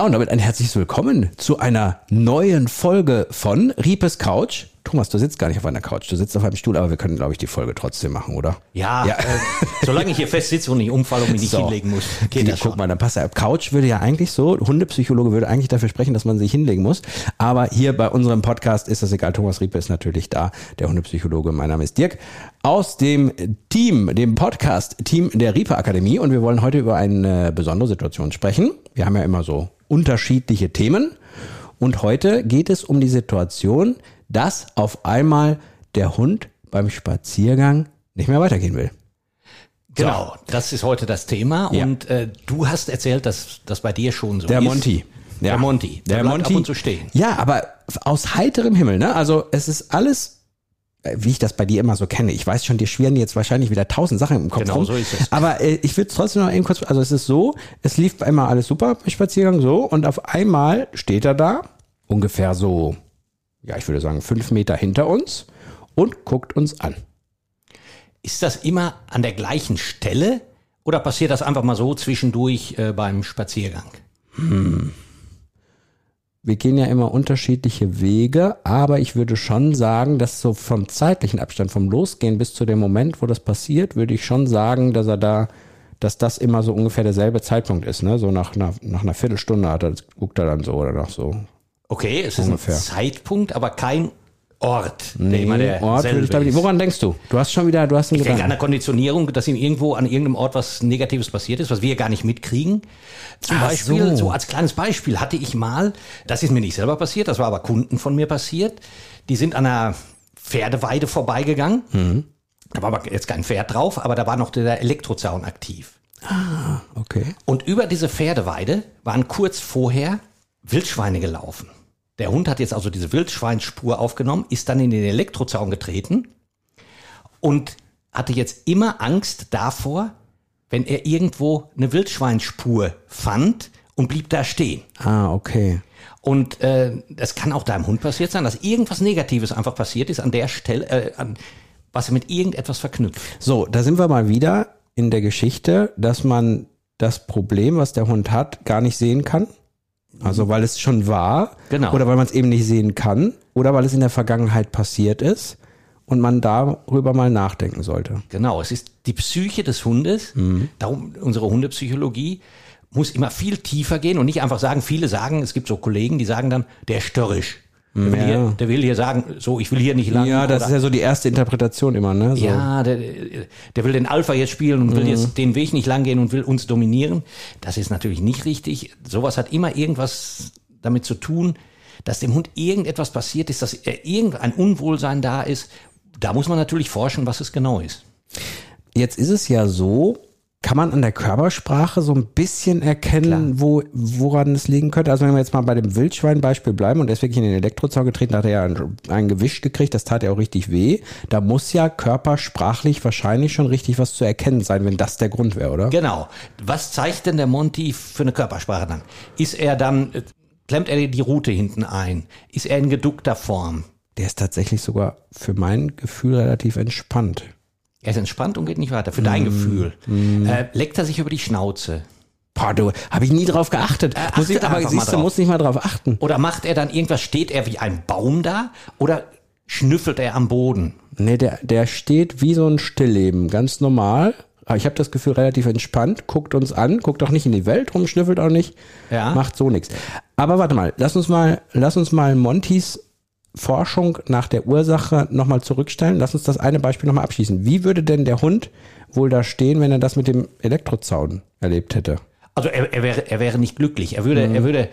Ja, und damit ein herzliches Willkommen zu einer neuen Folge von Riepes Couch. Thomas, du sitzt gar nicht auf einer Couch, du sitzt auf einem Stuhl, aber wir können, glaube ich, die Folge trotzdem machen, oder? Ja, ja. Äh, solange ich hier fest sitze und nicht umfalle und mich nicht so. hinlegen muss, geht die, das schon. Guck mal, dann passt ja. Couch würde ja eigentlich so, Hundepsychologe würde eigentlich dafür sprechen, dass man sich hinlegen muss. Aber hier bei unserem Podcast ist das egal. Thomas Riepe ist natürlich da, der Hundepsychologe. Mein Name ist Dirk aus dem Team, dem Podcast-Team der Riepe Akademie. Und wir wollen heute über eine besondere Situation sprechen. Wir haben ja immer so unterschiedliche Themen. Und heute geht es um die Situation, dass auf einmal der Hund beim Spaziergang nicht mehr weitergehen will. Genau, so. das ist heute das Thema. Ja. Und äh, du hast erzählt, dass das bei dir schon so der ist. Monty. Ja. Der Monty. Der, der Monty. ab und zu stehen. Ja, aber aus heiterem Himmel. Ne? Also es ist alles wie ich das bei dir immer so kenne. Ich weiß schon, dir schwirren jetzt wahrscheinlich wieder tausend Sachen im Kopf genau, rum. so ist es. Aber äh, ich will trotzdem noch eben kurz, also es ist so, es lief einmal alles super beim Spaziergang so und auf einmal steht er da, ungefähr so ja, ich würde sagen, fünf Meter hinter uns und guckt uns an. Ist das immer an der gleichen Stelle oder passiert das einfach mal so zwischendurch äh, beim Spaziergang? Hm. Wir gehen ja immer unterschiedliche Wege, aber ich würde schon sagen, dass so vom zeitlichen Abstand, vom Losgehen bis zu dem Moment, wo das passiert, würde ich schon sagen, dass er da, dass das immer so ungefähr derselbe Zeitpunkt ist, ne? So nach, nach, nach einer Viertelstunde hat er, guckt er dann so oder nach so Okay, es ist Ungefähr. ein Zeitpunkt, aber kein Ort, nee, der Ort würde ich damit, Woran denkst du? Du hast schon wieder, du hast einen Ich denke an der Konditionierung, dass ihm irgendwo an irgendeinem Ort was Negatives passiert ist, was wir gar nicht mitkriegen. Zum Ach Beispiel, so. so als kleines Beispiel hatte ich mal, das ist mir nicht selber passiert, das war aber Kunden von mir passiert. Die sind an einer Pferdeweide vorbeigegangen. Mhm. Da war aber jetzt kein Pferd drauf, aber da war noch der Elektrozaun aktiv. Ah, okay. Und über diese Pferdeweide waren kurz vorher Wildschweine gelaufen. Der Hund hat jetzt also diese Wildschweinspur aufgenommen, ist dann in den Elektrozaun getreten und hatte jetzt immer Angst davor, wenn er irgendwo eine Wildschweinspur fand und blieb da stehen. Ah, okay. Und äh, das kann auch deinem Hund passiert sein, dass irgendwas Negatives einfach passiert ist an der Stelle, äh, an, was er mit irgendetwas verknüpft. So, da sind wir mal wieder in der Geschichte, dass man das Problem, was der Hund hat, gar nicht sehen kann. Also weil es schon war genau. oder weil man es eben nicht sehen kann oder weil es in der Vergangenheit passiert ist und man darüber mal nachdenken sollte. Genau, es ist die Psyche des Hundes, mhm. darum unsere Hundepsychologie muss immer viel tiefer gehen und nicht einfach sagen, viele sagen, es gibt so Kollegen, die sagen dann, der ist störrisch. Der will, hier, der will hier sagen, so, ich will hier nicht lang. Ja, das oder, ist ja so die erste Interpretation immer, ne? So. Ja, der, der will den Alpha jetzt spielen und will mhm. jetzt den Weg nicht lang gehen und will uns dominieren. Das ist natürlich nicht richtig. Sowas hat immer irgendwas damit zu tun, dass dem Hund irgendetwas passiert ist, dass irgendein Unwohlsein da ist. Da muss man natürlich forschen, was es genau ist. Jetzt ist es ja so, kann man an der Körpersprache so ein bisschen erkennen, wo, woran es liegen könnte? Also wenn wir jetzt mal bei dem Wildschwein-Beispiel bleiben und er ist wirklich in den Elektrozaun getreten, da hat er ja ein, ein Gewicht gekriegt, das tat ja auch richtig weh. Da muss ja körpersprachlich wahrscheinlich schon richtig was zu erkennen sein, wenn das der Grund wäre, oder? Genau. Was zeigt denn der Monty für eine Körpersprache dann? Ist er dann, klemmt er die Route hinten ein? Ist er in geduckter Form? Der ist tatsächlich sogar für mein Gefühl relativ entspannt. Er ist entspannt und geht nicht weiter. Für dein mm. Gefühl. Mm. Äh, leckt er sich über die Schnauze? Boah, du, habe ich nie drauf geachtet. Äh, muss ich, aber siehst du, muss nicht mal drauf achten. Oder macht er dann irgendwas, steht er wie ein Baum da? Oder schnüffelt er am Boden? Nee, der, der steht wie so ein Stillleben, ganz normal. Aber ich habe das Gefühl relativ entspannt, guckt uns an, guckt auch nicht in die Welt rum, schnüffelt auch nicht, ja. macht so nichts. Aber warte mal, lass uns mal, lass uns mal Montys Forschung nach der Ursache nochmal zurückstellen. Lass uns das eine Beispiel nochmal abschließen. Wie würde denn der Hund wohl da stehen, wenn er das mit dem Elektrozaun erlebt hätte? Also er, er wäre, er wäre nicht glücklich. Er würde, mhm. er würde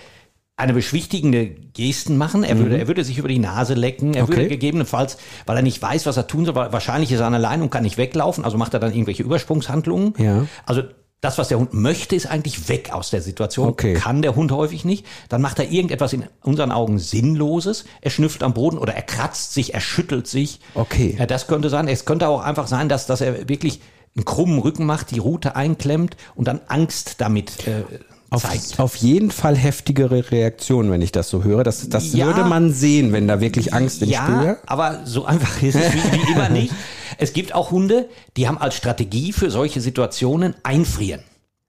eine beschwichtigende Gesten machen. Er würde, mhm. er würde sich über die Nase lecken. Er okay. würde gegebenenfalls, weil er nicht weiß, was er tun soll, wahrscheinlich ist er allein und kann nicht weglaufen. Also macht er dann irgendwelche Übersprungshandlungen. Ja. Also Das, was der Hund möchte, ist eigentlich weg aus der Situation. Okay. Kann der Hund häufig nicht. Dann macht er irgendetwas in unseren Augen Sinnloses. Er schnüffelt am Boden oder er kratzt sich, er schüttelt sich. Okay. Ja, das könnte sein. Es könnte auch einfach sein, dass, dass er wirklich einen krummen Rücken macht, die Rute einklemmt und dann Angst damit äh, Auf, zeigt. auf jeden Fall heftigere Reaktionen, wenn ich das so höre. Das, das Ja. würde man sehen, wenn da wirklich Angst im ja, Spiel wäre. aber so einfach ist es wie, wie immer nicht. Es gibt auch Hunde, die haben als Strategie für solche Situationen einfrieren.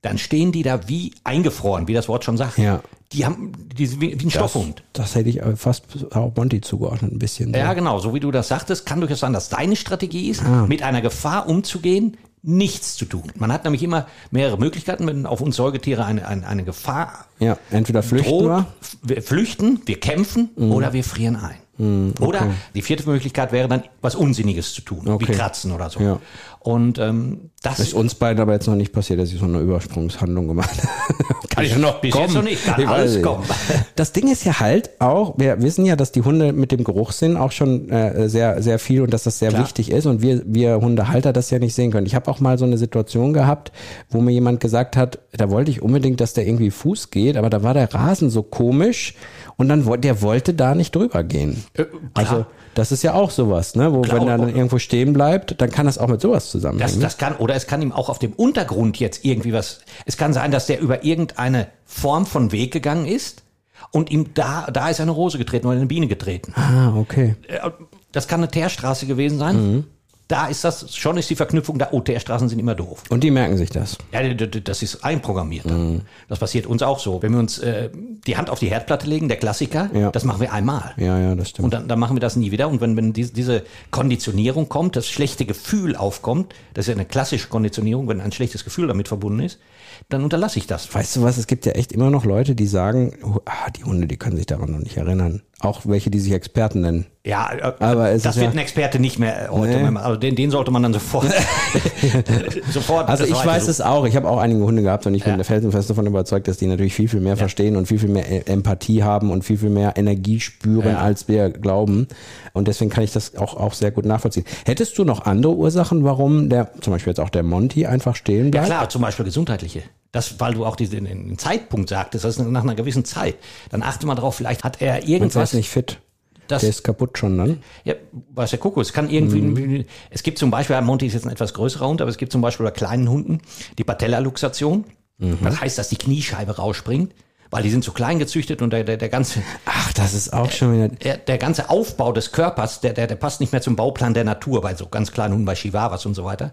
Dann stehen die da wie eingefroren, wie das Wort schon sagt. Ja. Die haben, die sind wie, wie ein Stoffhund. Das hätte ich fast auch Monty zugeordnet, ein bisschen. So. Ja, genau. So wie du das sagtest, kann durchaus sein, dass deine Strategie ist, Ah. mit einer Gefahr umzugehen, nichts zu tun. Man hat nämlich immer mehrere Möglichkeiten, wenn auf uns Säugetiere eine, eine, eine Gefahr ja, entweder flüchten droht. wir. Wir flüchten, wir kämpfen Mhm. oder wir frieren ein. Oder die vierte Möglichkeit wäre dann, was Unsinniges zu tun, Okay. wie kratzen oder so. Ja. Und ähm, das Das ist uns beiden aber jetzt noch nicht passiert, dass ich so eine Übersprungshandlung gemacht habe. Kann ja noch bis kommen. jetzt noch nicht, kann Ich alles kommen. Das Ding ist ja halt auch, wir wissen ja, dass die Hunde mit dem Geruchssinn auch schon äh, sehr, sehr viel und dass das sehr Klar. wichtig ist und wir, wir Hundehalter das ja nicht sehen können. Ich habe auch mal so eine Situation gehabt, wo mir jemand gesagt hat, da wollte ich unbedingt, dass der irgendwie Fuß geht, aber da war der Rasen so komisch und dann wollte der wollte da nicht drüber gehen. Also das ist ja auch sowas, ne? Wo Klar, wenn er dann irgendwo stehen bleibt, dann kann das auch mit sowas zusammenhängen. Das, das kann, oder es kann ihm auch auf dem Untergrund jetzt irgendwie was, es kann sein, dass der über irgendeine Form von Weg gegangen ist und ihm da, da ist eine Rose getreten oder eine Biene getreten. ah, okay. Äh, Das kann eine Teerstraße gewesen sein. Mhm. Da ist das, schon ist die Verknüpfung da, oh, Teerstraßen sind immer doof. Und die merken sich das. Ja, das ist einprogrammiert. Mhm. Das passiert uns auch so. Wenn wir uns äh, die Hand auf die Herdplatte legen, der Klassiker, Ja. das machen wir einmal. Ja, ja, das stimmt. Und dann, dann machen wir das nie wieder. Und wenn, wenn diese, diese Konditionierung kommt, das schlechte Gefühl aufkommt, das ist ja eine klassische Konditionierung, wenn ein schlechtes Gefühl damit verbunden ist, dann unterlasse ich das. Weißt du was, es gibt ja echt immer noch Leute, die sagen, oh, ah, die Hunde, die können sich daran noch nicht erinnern. Auch welche, die sich Experten nennen. Ja, äh, Aber es das wird ja- ein Experte nicht mehr äh, heute. Nee. Also den, den sollte man dann sofort. sofort Also ich weiß suchen. es auch. Ich habe auch einige Hunde gehabt und ich bin Ja. felsenfest davon überzeugt, dass die natürlich viel, viel mehr verstehen und viel, viel mehr E- Empathie haben und viel, viel mehr Energie spüren, Ja. als wir glauben. Und deswegen kann ich das auch, auch sehr gut nachvollziehen. Hättest du noch andere Ursachen, warum der, zum Beispiel jetzt auch der Monty einfach stehen Ja bleibt? klar, zum Beispiel gesundheitliche. Das, weil du auch diesen den Zeitpunkt sagtest, das ist nach einer gewissen Zeit. Dann achte mal drauf, vielleicht hat er Und irgendwas. ist nicht fit. das, Der ist kaputt schon dann. Ja, weiß der Kuckuck. Es kann irgendwie, Mhm. es gibt zum Beispiel, Monty ist jetzt ein etwas größerer Hund, aber es gibt zum Beispiel bei kleinen Hunden die Patellaluxation. Mhm. Das heißt, dass die Kniescheibe rausspringt, weil die sind zu klein gezüchtet und der, der, der ganze, Ach, das ist auch schon wieder. der, der ganze Aufbau des Körpers, der, der, der passt nicht mehr zum Bauplan der Natur bei so ganz kleinen Hunden, bei Chihuahuas und so weiter.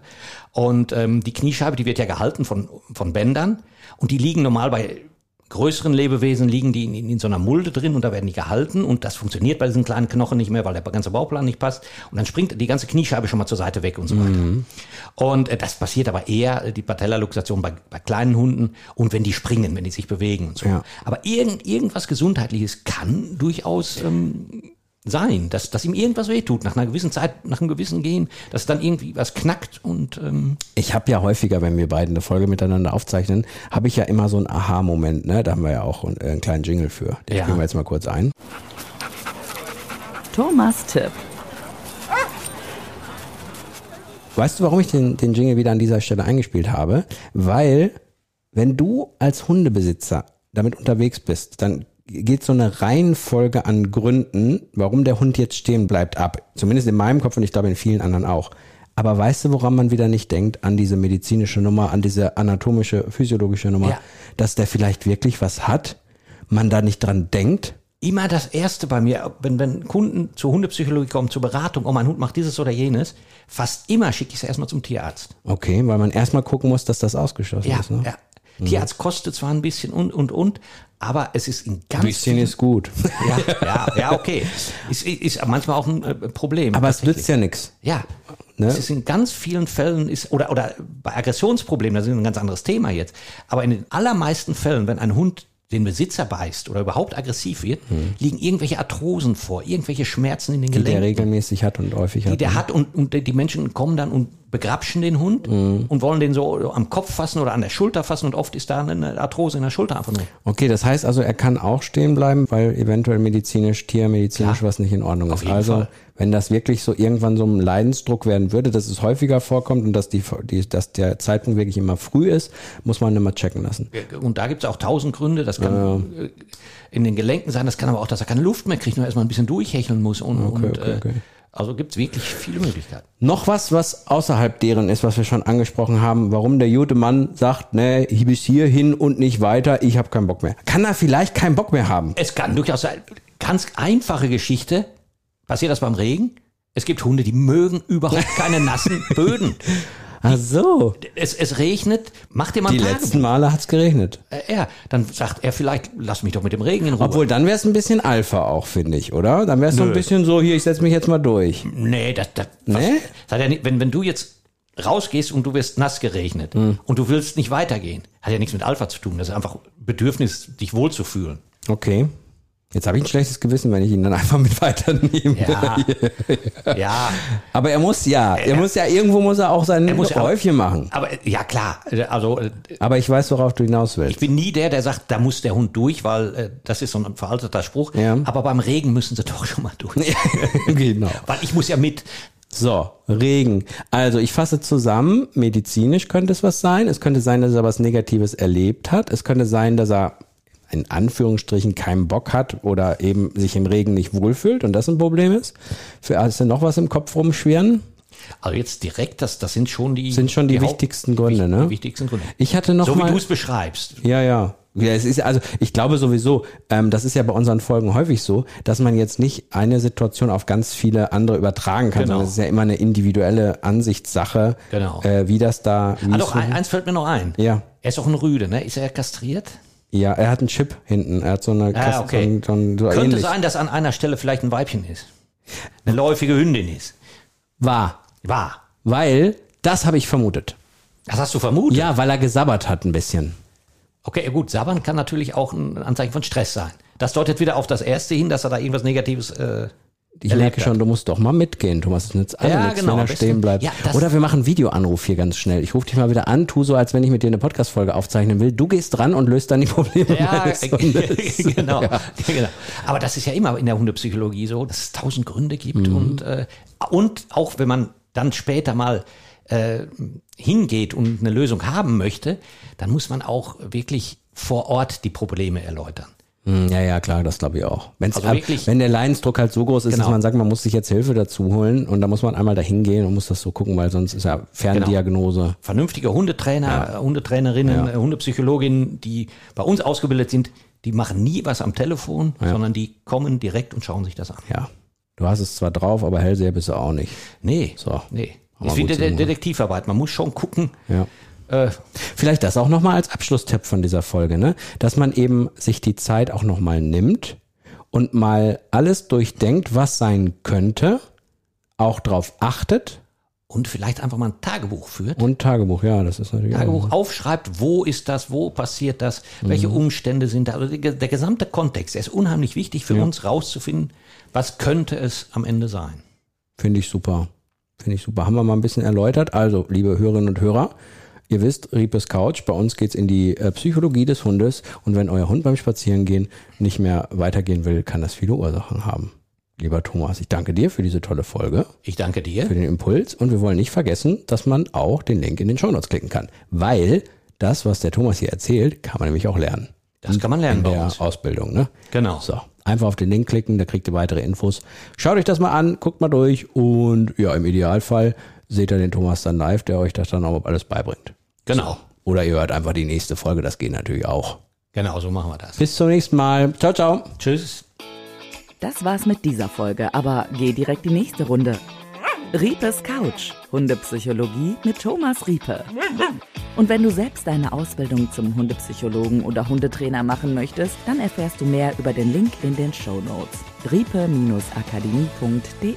Und ähm, die Kniescheibe, die wird ja gehalten von, von Bändern und die liegen normal bei größeren Lebewesen, liegen die in, in, in so einer Mulde drin und da werden die gehalten und das funktioniert bei diesen kleinen Knochen nicht mehr, weil der ganze Bauplan nicht passt und dann springt die ganze Kniescheibe schon mal zur Seite weg und so weiter. Und äh, das passiert aber eher, äh, die Patellaluxation bei, bei kleinen Hunden und wenn die springen, wenn die sich bewegen und so. Ja. Aber irgend, irgendwas Gesundheitliches kann durchaus ähm, sein, dass, dass ihm irgendwas wehtut nach einer gewissen Zeit, nach einem gewissen Gehen, dass dann irgendwie was knackt und ähm, Ich habe ja häufiger, wenn wir beiden eine Folge miteinander aufzeichnen, habe ich ja immer so einen Aha-Moment. Ne? Da haben wir ja auch einen, äh, einen kleinen Jingle für. Den Ja. spielen wir jetzt mal kurz ein. Thomas Tipp. Weißt du, warum ich den, den Jingle wieder an dieser Stelle eingespielt habe? Weil, wenn du als Hundebesitzer damit unterwegs bist, dann geht so eine Reihenfolge an Gründen, warum der Hund jetzt stehen bleibt, ab. Zumindest in meinem Kopf und ich glaube in vielen anderen auch. Aber weißt du, woran man wieder nicht denkt? An diese medizinische Nummer, an diese anatomische, physiologische Nummer, Ja. dass der vielleicht wirklich was hat, man da nicht dran denkt? immer das Erste bei mir, wenn, wenn Kunden zur Hundepsychologie kommen, zur Beratung, oh, mein Hund macht dieses oder jenes, fast immer schicke ich es erstmal zum Tierarzt. Okay, weil man erstmal gucken muss, dass das ausgeschlossen Ja, ist. Ne? ja. Tierarzt kostet zwar ein bisschen und, und, und, aber es ist in ganz Ein bisschen ist gut. ja, ja, ja, okay. Ist, ist manchmal auch ein äh, Problem. Aber es nützt ja nichts. Ja. Ne? Es ist in ganz vielen Fällen ist, oder, oder bei Aggressionsproblemen, das ist ein ganz anderes Thema jetzt. Aber in den allermeisten Fällen, wenn ein Hund den Besitzer beißt oder überhaupt aggressiv wird, liegen irgendwelche Arthrosen vor, irgendwelche Schmerzen in den Hm. die der Gelenken, regelmäßig hat und häufig die hat. der hat und, und die Menschen kommen dann und begrapschen den Hund Hm. und wollen den so am Kopf fassen oder an der Schulter fassen und oft ist da eine Arthrose in der Schulter einfach nur. Okay, das heißt also, er kann auch stehen bleiben, weil eventuell medizinisch, tiermedizinisch Klar. was nicht in Ordnung ist. Also Fall. Wenn das wirklich so irgendwann so ein Leidensdruck werden würde, dass es häufiger vorkommt und dass, die, die, dass der Zeitpunkt wirklich immer früh ist, muss man immer checken lassen. Und da gibt es auch tausend Gründe. Das kann äh, in den Gelenken sein, das kann aber auch, dass er keine Luft mehr kriegt, nur erstmal ein bisschen durchhecheln muss. Und, Okay, und okay, äh, okay. also gibt es wirklich viele Möglichkeiten. Noch was, was außerhalb deren ist, was wir schon angesprochen haben, warum der gute Mann sagt, nee, bis hierhin und nicht weiter, ich habe keinen Bock mehr. Kann er vielleicht keinen Bock mehr haben? Es kann durchaus sein, ganz einfache Geschichte. Passiert das beim Regen? Es gibt Hunde, die mögen überhaupt keine nassen Böden. Ach so. Es, es regnet, mach dir mal Die letzten. Male hat's geregnet. Äh, Er, dann sagt er vielleicht, lass mich doch mit dem Regen in Ruhe. Obwohl, dann wäre es ein bisschen Alpha auch, finde ich, oder? Dann wäre es so ein bisschen so, hier, ich setze mich jetzt mal durch. Nee, das, das, was, Nee? das hat ja nicht, wenn, wenn du jetzt rausgehst und du wirst nass geregnet Hm. und du willst nicht weitergehen, hat ja nichts mit Alpha zu tun. Das ist einfach Bedürfnis, dich wohlzufühlen. Okay. Jetzt habe ich ein schlechtes Gewissen, wenn ich ihn dann einfach mit weiternehme. Ja. ja. Aber er muss ja, er muss ja, irgendwo muss er auch sein ja auch- Räufchen machen. Aber ja klar, also äh, Aber ich weiß, worauf du hinaus ich willst. bin nie der, der sagt, da muss der Hund durch, weil äh, das ist so ein veralteter Spruch. Ja. Aber beim Regen müssen sie doch schon mal durch. genau. Weil ich muss ja mit. So, Regen. Also ich fasse zusammen, medizinisch könnte es was sein. Es könnte sein, dass er was Negatives erlebt hat. Es könnte sein, dass er in Anführungsstrichen keinen Bock hat oder eben sich im Regen nicht wohlfühlt und das ein Problem ist. Für hast du noch was im Kopf rumschwirren? Also jetzt direkt, das, das sind schon die Sind schon die, Haupt- wichtigsten Gründe, ne? die wichtigsten Gründe. Ich hatte noch so wie mal du es beschreibst. Ja, ja. Ja, es ist also, ich glaube sowieso, ähm, das ist ja bei unseren Folgen häufig so, dass man jetzt nicht eine Situation auf ganz viele andere übertragen kann, Genau. sondern es ist ja immer eine individuelle Ansichtssache, Genau. äh, wie das da. Wie Ah, doch, so- ein, eins fällt mir noch ein. Ja. Er ist auch ein Rüde, ne? Ist er kastriert? Ja, er hat einen Chip hinten. Er hat so eine Ah, okay. so, ein- so, Könnte ähnlich. sein, dass an einer Stelle vielleicht ein Weibchen ist. Eine läufige Hündin ist. War, War. weil das habe ich vermutet. Das hast du vermutet? Ja, weil er gesabbert hat ein bisschen. Okay, gut, Sabbern kann natürlich auch ein Anzeichen von Stress sein. Das deutet wieder auf das erste hin, dass er da irgendwas Negatives äh, Ich merke schon, du musst doch mal mitgehen, Thomas. Es nützt alle Ja, nichts, genau, wenn er stehen bleibt. Ja, Oder wir machen einen Videoanruf hier ganz schnell. Ich rufe dich mal wieder an, tu so, als wenn ich mit dir eine Podcast-Folge aufzeichnen will. Du gehst dran und löst dann die Probleme Ja, genau, genau. Aber das ist ja immer in der Hundepsychologie so, dass es tausend Gründe gibt Mhm. und, äh, und auch wenn man dann später mal äh, hingeht und eine Lösung haben möchte, dann muss man auch wirklich vor Ort die Probleme erläutern. Hm, Ja, ja, klar, das glaube ich auch. Wenn's, Also ab- wenn der Leidensdruck halt so groß ist, dass Genau. man sagt, man muss sich jetzt Hilfe dazu holen und da muss man einmal dahin gehen und muss das so gucken, weil sonst ist ja Ferndiagnose. Vernünftige Hundetrainer, Hundetrainerinnen, äh, Hundepsychologinnen, die bei uns ausgebildet sind, die machen nie was am Telefon, sondern die kommen direkt und schauen sich das an. Ja. Du hast es zwar drauf, aber Hellseher bist du auch nicht. Nee, So. nee. Ist wie De. Detektivarbeit. Man muss schon gucken, Ja. Äh, Vielleicht das auch nochmal als Abschlusstipp von dieser Folge, ne? Dass man eben sich die Zeit auch nochmal nimmt und mal alles durchdenkt, was sein könnte, auch drauf achtet und vielleicht einfach mal ein Tagebuch führt. und Tagebuch, ja, das ist natürlich Tagebuch auch. aufschreibt, wo ist das, wo passiert das, welche Mhm. Umstände sind da. Also der, der gesamte Kontext, der ist unheimlich wichtig für uns rauszufinden, was könnte es am Ende sein. Finde ich super. Finde ich super. Haben wir mal ein bisschen erläutert. Also, liebe Hörerinnen und Hörer, ihr wisst, Riepes Couch, bei uns geht's in die äh, Psychologie des Hundes. Und wenn euer Hund beim Spazierengehen nicht mehr weitergehen will, kann das viele Ursachen haben. Lieber Thomas, ich danke dir für diese tolle Folge. Ich danke dir. für den Impuls und wir wollen nicht vergessen, dass man auch den Link in den Shownotes klicken kann, weil das, was der Thomas hier erzählt, kann man nämlich auch lernen. Das kann man lernen in bei der uns. Ausbildung, ne? Genau. So, einfach auf den Link klicken, da kriegt ihr weitere Infos. Schaut euch das mal an, guckt mal durch und ja, im Idealfall seht ihr den Thomas dann live, der euch das dann auch alles beibringt. Genau. Oder ihr hört einfach die nächste Folge, das geht natürlich auch. Genau, so machen wir das. Bis zum nächsten Mal. Ciao, ciao. Tschüss. Das war's mit dieser Folge, aber geh direkt die nächste Runde. Riepes Couch, Hundepsychologie mit Thomas Riepe. Und wenn du selbst deine Ausbildung zum Hundepsychologen oder Hundetrainer machen möchtest, dann erfährst du mehr über den Link in den Show Notes. riepe-akademie.de